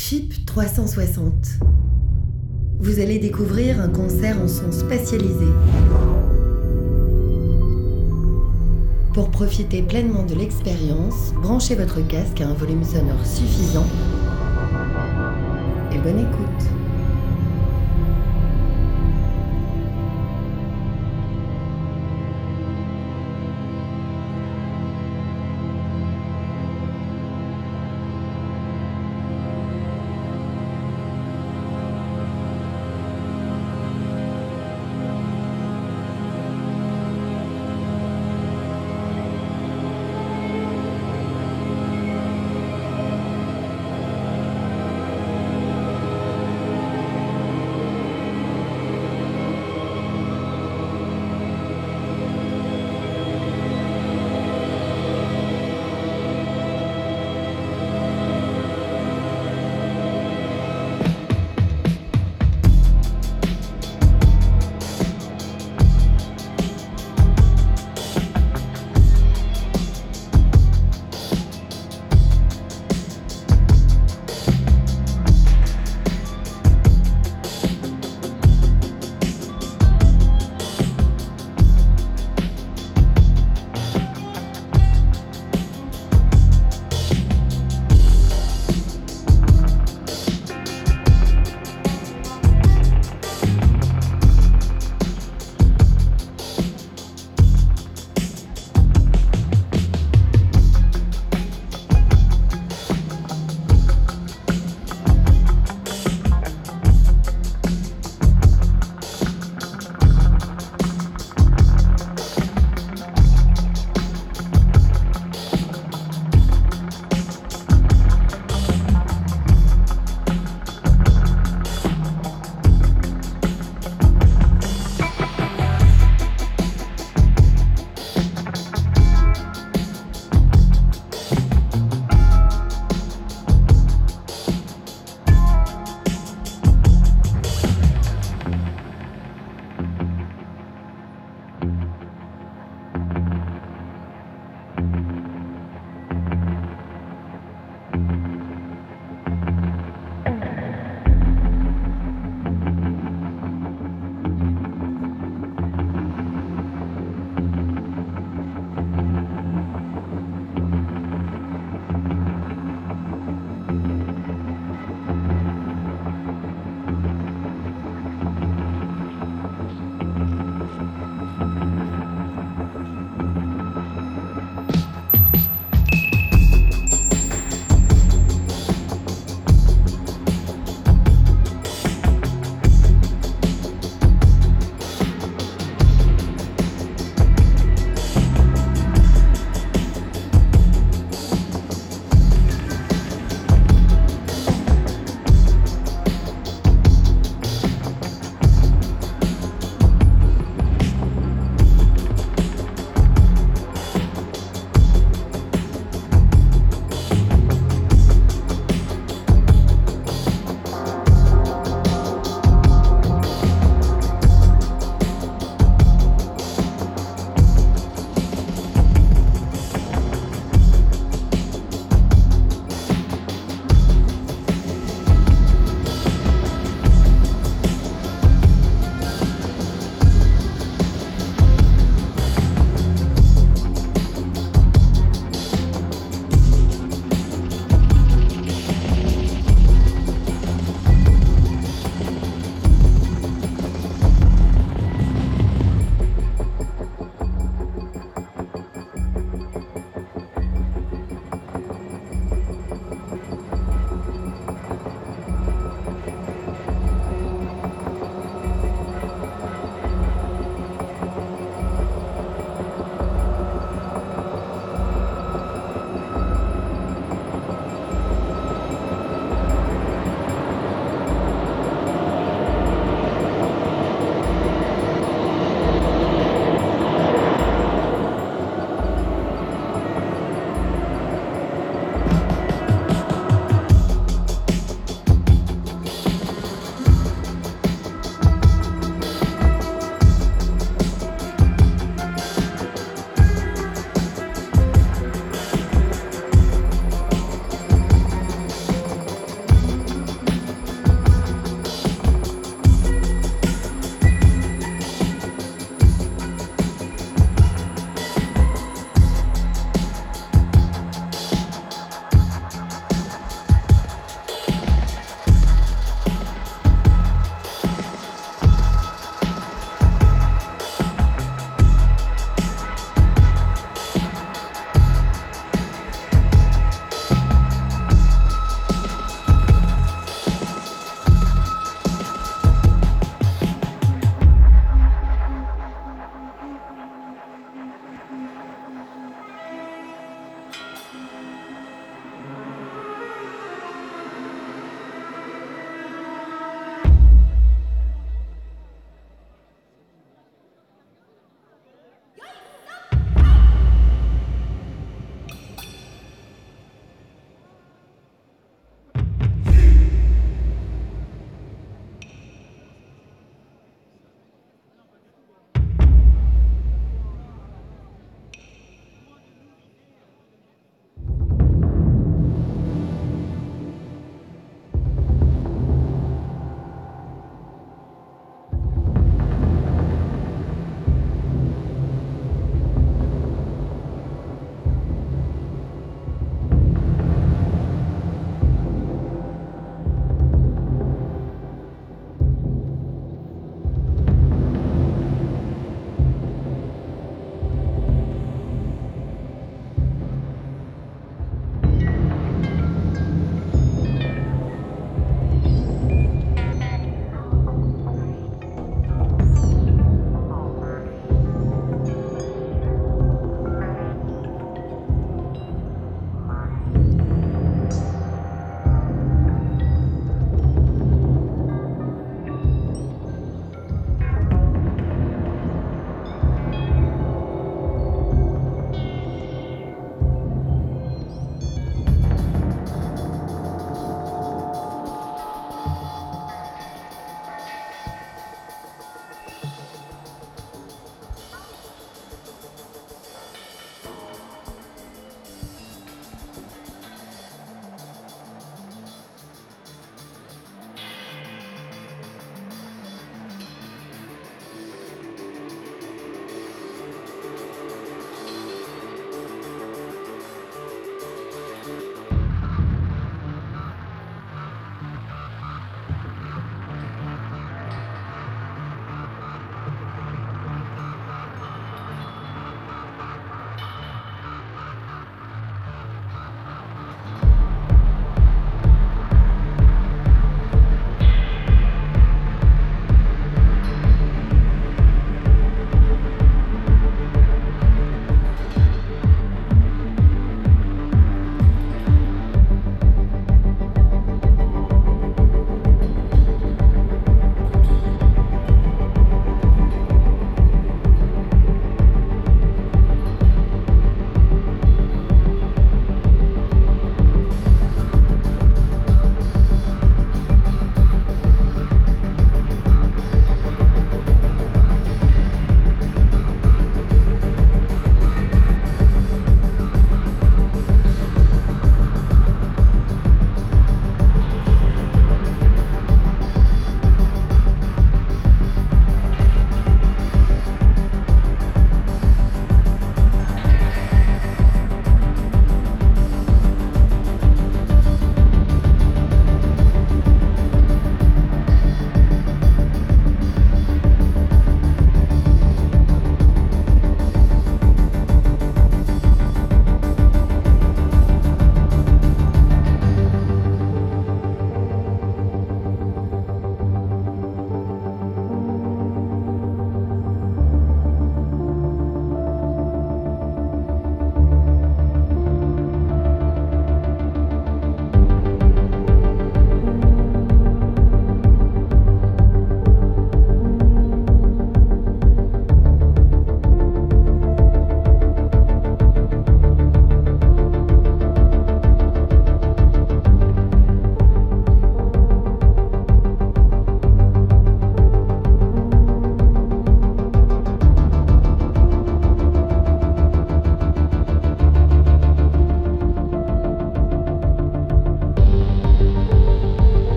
FIP 360. Vous allez découvrir un concert en son spatialisé. Pour profiter pleinement de l'expérience, branchez votre casque à un volume sonore suffisant et bonne écoute.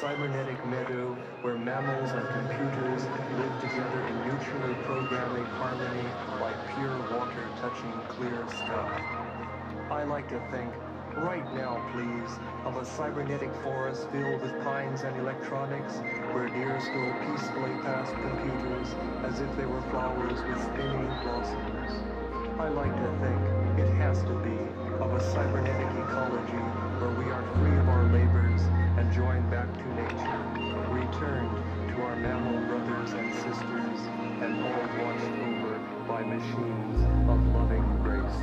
cybernetic meadow where mammals and computers live together in mutually programming harmony like pure water touching clear stuff. I like to think, right now please, of a cybernetic forest filled with pines and electronics where deer go peacefully past computers as if they were flowers with spinning blossoms. I like to think it has to be of a cybernetic ecology where we are free of our labors and joined back to nature, returned to our mammal brothers and sisters, and all watched over by machines of loving grace.